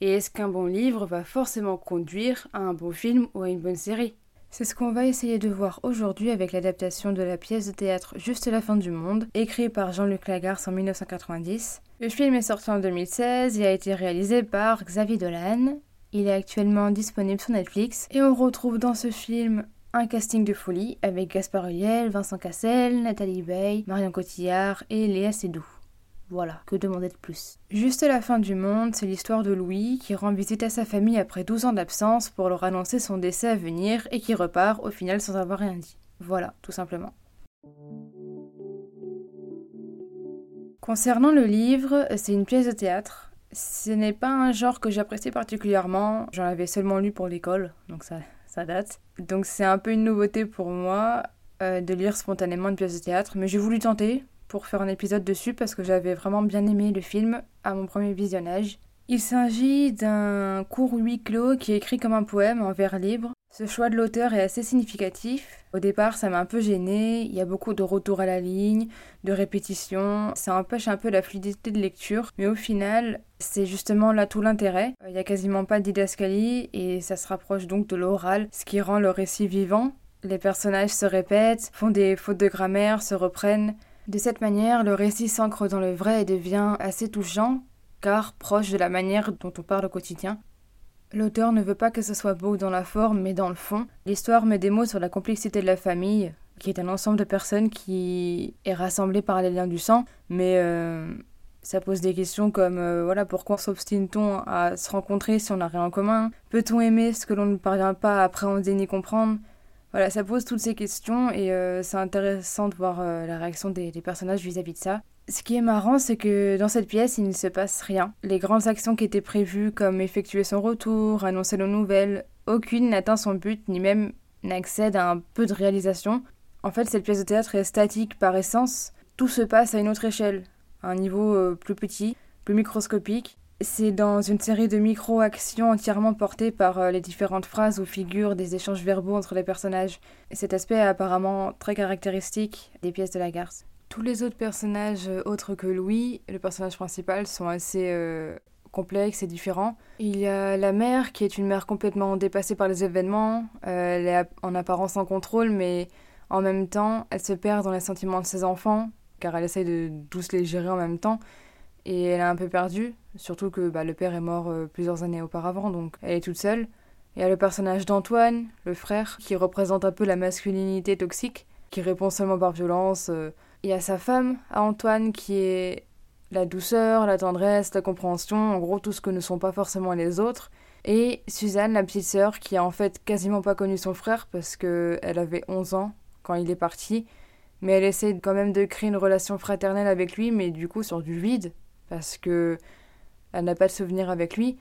Et est-ce qu'un bon livre va forcément conduire à un bon film ou à une bonne série? C'est ce qu'on va essayer de voir aujourd'hui avec l'adaptation de la pièce de théâtre Juste la fin du monde, écrite par Jean-Luc Lagarce en 1990. Le film est sorti en 2016 et a été réalisé par Xavier Dolan. Il est actuellement disponible sur Netflix et on retrouve dans ce film un casting de folie avec Gaspard Ulliel, Vincent Cassel, Nathalie Bay, Marion Cotillard et Léa Seydoux. Voilà, que demander de plus? Juste la fin du monde, c'est l'histoire de Louis qui rend visite à sa famille après 12 ans d'absence pour leur annoncer son décès à venir et qui repart au final sans avoir rien dit. Voilà, tout simplement. Concernant le livre, c'est une pièce de théâtre. Ce n'est pas un genre que j'apprécie particulièrement, j'en avais seulement lu pour l'école, donc ça, ça date. Donc c'est un peu une nouveauté pour moi euh, de lire spontanément une pièce de théâtre, mais j'ai voulu tenter pour faire un épisode dessus parce que j'avais vraiment bien aimé le film à mon premier visionnage. Il s'agit d'un court huis clos qui est écrit comme un poème en vers libre. Ce choix de l'auteur est assez significatif. Au départ, ça m'a un peu gêné. Il y a beaucoup de retours à la ligne, de répétitions. Ça empêche un peu la fluidité de lecture. Mais au final, c'est justement là tout l'intérêt. Il n'y a quasiment pas de et ça se rapproche donc de l'oral, ce qui rend le récit vivant. Les personnages se répètent, font des fautes de grammaire, se reprennent. De cette manière, le récit s'ancre dans le vrai et devient assez touchant, car proche de la manière dont on parle au quotidien. L'auteur ne veut pas que ce soit beau dans la forme, mais dans le fond. L'histoire met des mots sur la complexité de la famille, qui est un ensemble de personnes qui est rassemblé par les liens du sang, mais euh, ça pose des questions comme euh, voilà pourquoi s'obstine-t-on à se rencontrer si on n'a rien en commun? Peut-on aimer ce que l'on ne parvient pas à appréhender ni comprendre? Voilà, ça pose toutes ces questions et euh, c'est intéressant de voir euh, la réaction des, personnages vis-à-vis de ça. Ce qui est marrant, c'est que dans cette pièce, il ne se passe rien. Les grandes actions qui étaient prévues, comme effectuer son retour, annoncer nos nouvelles, aucune n'atteint son but, ni même n'accède à un peu de réalisation. En fait, cette pièce de théâtre est statique par essence. Tout se passe à une autre échelle, à un niveau euh, plus petit, plus microscopique, c'est dans une série de micro-actions entièrement portées par euh, les différentes phrases ou figures des échanges verbaux entre les personnages. Et cet aspect est apparemment très caractéristique des pièces de la garce. Tous les autres personnages euh, autres que Louis, le personnage principal, sont assez euh, complexes et différents. Il y a la mère qui est une mère complètement dépassée par les événements. elle est en apparence en contrôle, mais en même temps, elle se perd dans les sentiments de ses enfants, car elle essaye de tous les gérer en même temps et elle est un peu perdue, surtout que bah, le père est mort euh, plusieurs années auparavant, donc elle est toute seule. Il y a le personnage d'Antoine, le frère, qui représente un peu la masculinité toxique, qui répond seulement par violence. Euh. Il y a sa femme, à Antoine, qui est la douceur, la tendresse, la compréhension, en gros tout ce que ne sont pas forcément les autres. Et Suzanne, la petite sœur, qui a en fait quasiment pas connu son frère parce qu'elle avait 11 ans quand il est parti. Mais elle essaie quand même de créer une relation fraternelle avec lui, mais du coup sur du vide, parce que elle n'a pas de souvenir avec lui.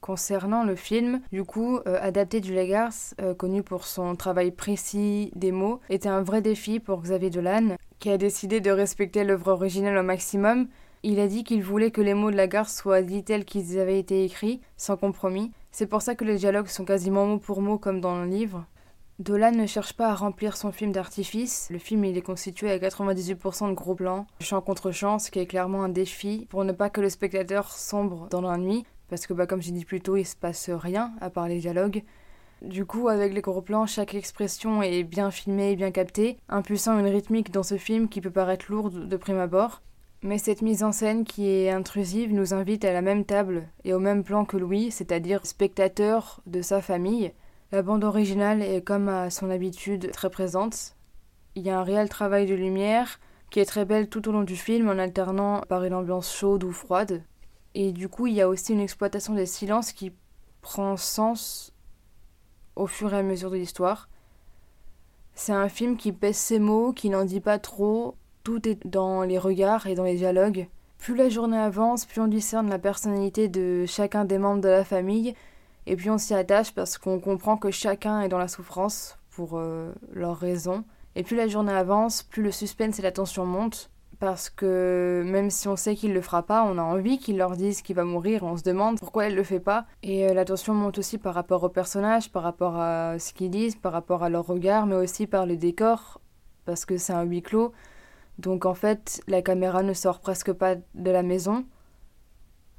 Concernant le film, du coup, euh, adapté du Lagarce, euh, connu pour son travail précis des mots, était un vrai défi pour Xavier Dolan, qui a décidé de respecter l'œuvre originale au maximum. Il a dit qu'il voulait que les mots de Lagarce soient dits tels qu'ils avaient été écrits, sans compromis. C'est pour ça que les dialogues sont quasiment mot pour mot comme dans le livre. Dolan ne cherche pas à remplir son film d'artifice. Le film il est constitué à 98% de gros plans, chant contre chant, ce qui est clairement un défi pour ne pas que le spectateur sombre dans l'ennui, parce que bah, comme j'ai dit plus tôt, il se passe rien à part les dialogues. Du coup, avec les gros plans, chaque expression est bien filmée bien captée, impulsant une rythmique dans ce film qui peut paraître lourde de prime abord. Mais cette mise en scène qui est intrusive nous invite à la même table et au même plan que Louis, c'est-à-dire spectateur de sa famille, la bande originale est comme à son habitude très présente. Il y a un réel travail de lumière qui est très belle tout au long du film en alternant par une ambiance chaude ou froide. Et du coup, il y a aussi une exploitation des silences qui prend sens au fur et à mesure de l'histoire. C'est un film qui pèse ses mots, qui n'en dit pas trop. Tout est dans les regards et dans les dialogues. Plus la journée avance, plus on discerne la personnalité de chacun des membres de la famille, et puis on s'y attache parce qu'on comprend que chacun est dans la souffrance pour euh, leurs raisons. Et plus la journée avance, plus le suspense et la tension montent, parce que même si on sait qu'il le fera pas, on a envie qu'il leur dise qu'il va mourir, on se demande pourquoi elle le fait pas. Et euh, la tension monte aussi par rapport aux personnages, par rapport à ce qu'ils disent, par rapport à leur regard, mais aussi par le décor, parce que c'est un huis clos. Donc en fait, la caméra ne sort presque pas de la maison.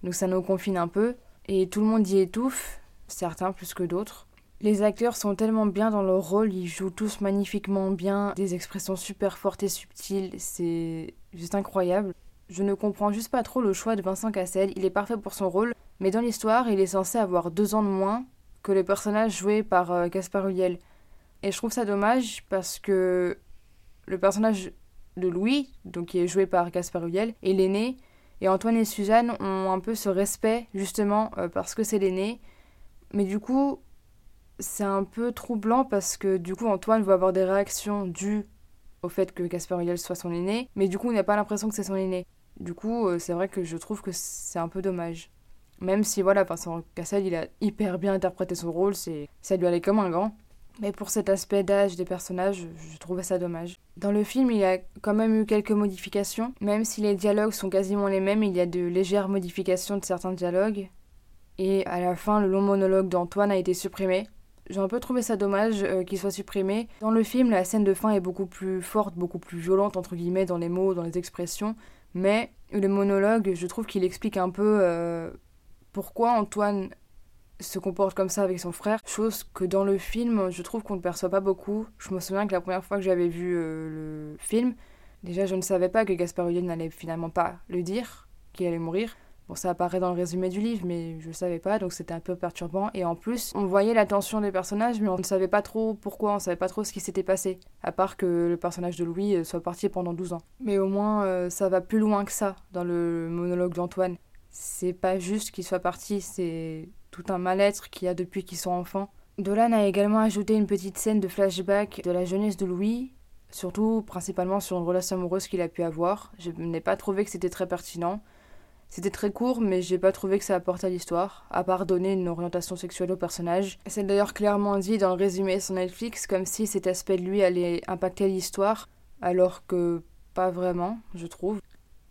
Donc ça nous confine un peu. Et tout le monde y étouffe, certains plus que d'autres. Les acteurs sont tellement bien dans leur rôle, ils jouent tous magnifiquement bien, des expressions super fortes et subtiles, c'est juste incroyable. Je ne comprends juste pas trop le choix de Vincent Cassel, il est parfait pour son rôle, mais dans l'histoire, il est censé avoir deux ans de moins que le personnage joué par euh, Gaspard Ulliel. Et je trouve ça dommage parce que le personnage de Louis, donc qui est joué par Gaspard Ulliel, est l'aîné, et Antoine et Suzanne ont un peu ce respect justement euh, parce que c'est l'aîné. Mais du coup, c'est un peu troublant parce que du coup Antoine va avoir des réactions dues au fait que Gaspard Ulliel soit son aîné, mais du coup on n'a pas l'impression que c'est son aîné. Du coup, euh, c'est vrai que je trouve que c'est un peu dommage. Même si voilà, Vincent Cassel, il a hyper bien interprété son rôle, c'est ça lui allait comme un gant. Mais pour cet aspect d'âge des personnages, je trouvais ça dommage. Dans le film, il y a quand même eu quelques modifications. Même si les dialogues sont quasiment les mêmes, il y a de légères modifications de certains dialogues. Et à la fin, le long monologue d'Antoine a été supprimé. J'ai un peu trouvé ça dommage euh, qu'il soit supprimé. Dans le film, la scène de fin est beaucoup plus forte, beaucoup plus violente, entre guillemets, dans les mots, dans les expressions. Mais le monologue, je trouve qu'il explique un peu euh, pourquoi Antoine se comporte comme ça avec son frère, chose que dans le film, je trouve qu'on ne perçoit pas beaucoup. Je me souviens que la première fois que j'avais vu euh, le film, déjà je ne savais pas que Gaspard Ulliel n'allait finalement pas le dire, qu'il allait mourir. Bon, ça apparaît dans le résumé du livre, mais je ne savais pas, donc c'était un peu perturbant. Et en plus, on voyait la tension des personnages, mais on ne savait pas trop pourquoi, on ne savait pas trop ce qui s'était passé. À part que le personnage de Louis euh, soit parti pendant 12 ans. Mais au moins, euh, ça va plus loin que ça dans le monologue d'Antoine. C'est pas juste qu'il soit parti, c'est tout un mal-être qu'il y a depuis qu'ils sont enfants. Dolan a également ajouté une petite scène de flashback de la jeunesse de Louis, surtout principalement sur une relation amoureuse qu'il a pu avoir. Je n'ai pas trouvé que c'était très pertinent. C'était très court, mais j'ai pas trouvé que ça apportait à l'histoire, à part donner une orientation sexuelle au personnage. C'est d'ailleurs clairement dit dans le résumé sur Netflix, comme si cet aspect de lui allait impacter l'histoire, alors que pas vraiment, je trouve.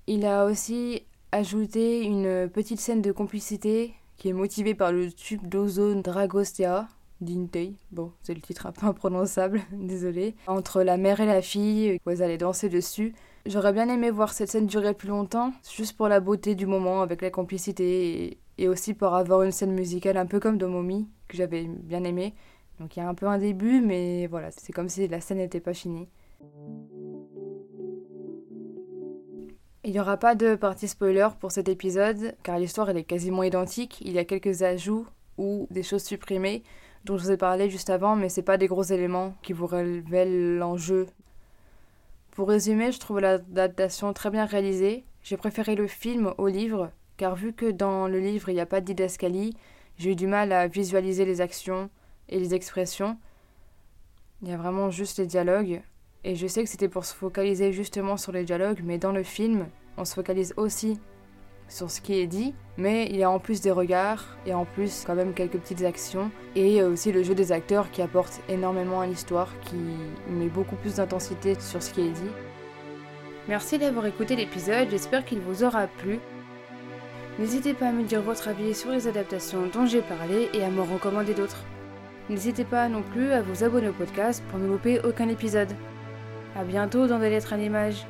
Il a aussi ajouté une petite scène de complicité qui est motivée par le tube d'ozone Dragostea d'Intei. Bon, c'est le titre un peu imprononçable, désolé. Entre la mère et la fille, où elles allaient danser dessus. J'aurais bien aimé voir cette scène durer plus longtemps, juste pour la beauté du moment, avec la complicité, et, aussi pour avoir une scène musicale un peu comme dans Mommy, que j'avais bien aimé. Donc il y a un peu un début, mais voilà, c'est comme si la scène n'était pas finie. Il n'y aura pas de partie spoiler pour cet épisode, car l'histoire elle est quasiment identique. Il y a quelques ajouts ou des choses supprimées dont je vous ai parlé juste avant, mais c'est pas des gros éléments qui vous révèlent l'enjeu pour résumer, je trouve l'adaptation très bien réalisée. J'ai préféré le film au livre, car vu que dans le livre il n'y a pas de didascalie, j'ai eu du mal à visualiser les actions et les expressions. Il y a vraiment juste les dialogues. Et je sais que c'était pour se focaliser justement sur les dialogues, mais dans le film, on se focalise aussi sur ce qui est dit, mais il y a en plus des regards et en plus quand même quelques petites actions et aussi le jeu des acteurs qui apporte énormément à l'histoire, qui met beaucoup plus d'intensité sur ce qui est dit. Merci d'avoir écouté l'épisode, j'espère qu'il vous aura plu. N'hésitez pas à me dire votre avis sur les adaptations dont j'ai parlé et à me recommander d'autres. N'hésitez pas non plus à vous abonner au podcast pour ne louper aucun épisode. A bientôt dans des lettres à l'image.